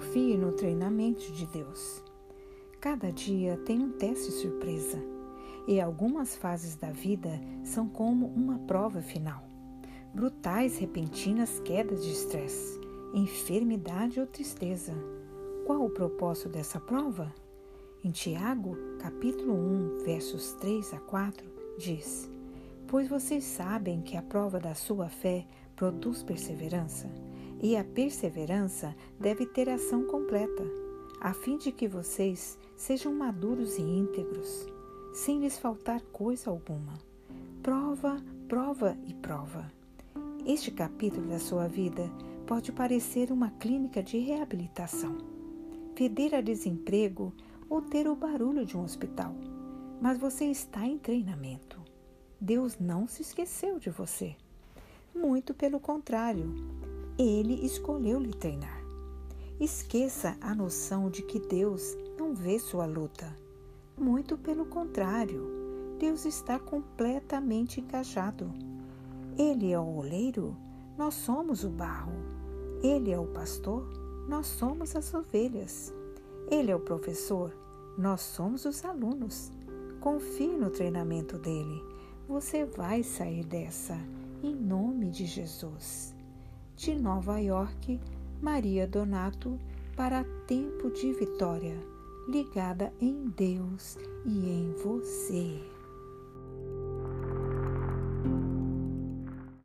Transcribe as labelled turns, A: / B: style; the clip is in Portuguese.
A: Confie no treinamento de Deus. Cada dia tem um teste surpresa e algumas fases da vida são como uma prova final. Brutais, repentinas quedas de estresse, enfermidade ou tristeza. Qual o propósito dessa prova? Em Tiago, capítulo 1, versos 3 a 4, diz: Pois vocês sabem que a prova da sua fé produz perseverança, e a perseverança deve ter ação completa, a fim de que vocês sejam maduros e íntegros, sem lhes faltar coisa alguma. Prova, prova e prova. Este capítulo da sua vida pode parecer uma clínica de reabilitação, feder a desemprego ou ter o barulho de um hospital, mas você está em treinamento. Deus não se esqueceu de você. Muito pelo contrário, Ele escolheu lhe treinar. Esqueça a noção de que Deus não vê sua luta. Muito pelo contrário, Deus está completamente engajado. Ele é o oleiro, nós somos o barro. Ele é o pastor, nós somos as ovelhas. Ele é o professor, nós somos os alunos. Confie no treinamento dele. Você vai sair dessa, em nome de Jesus. De Nova York, Maria Donato, para Tempo de Vitória, ligada em Deus e em você.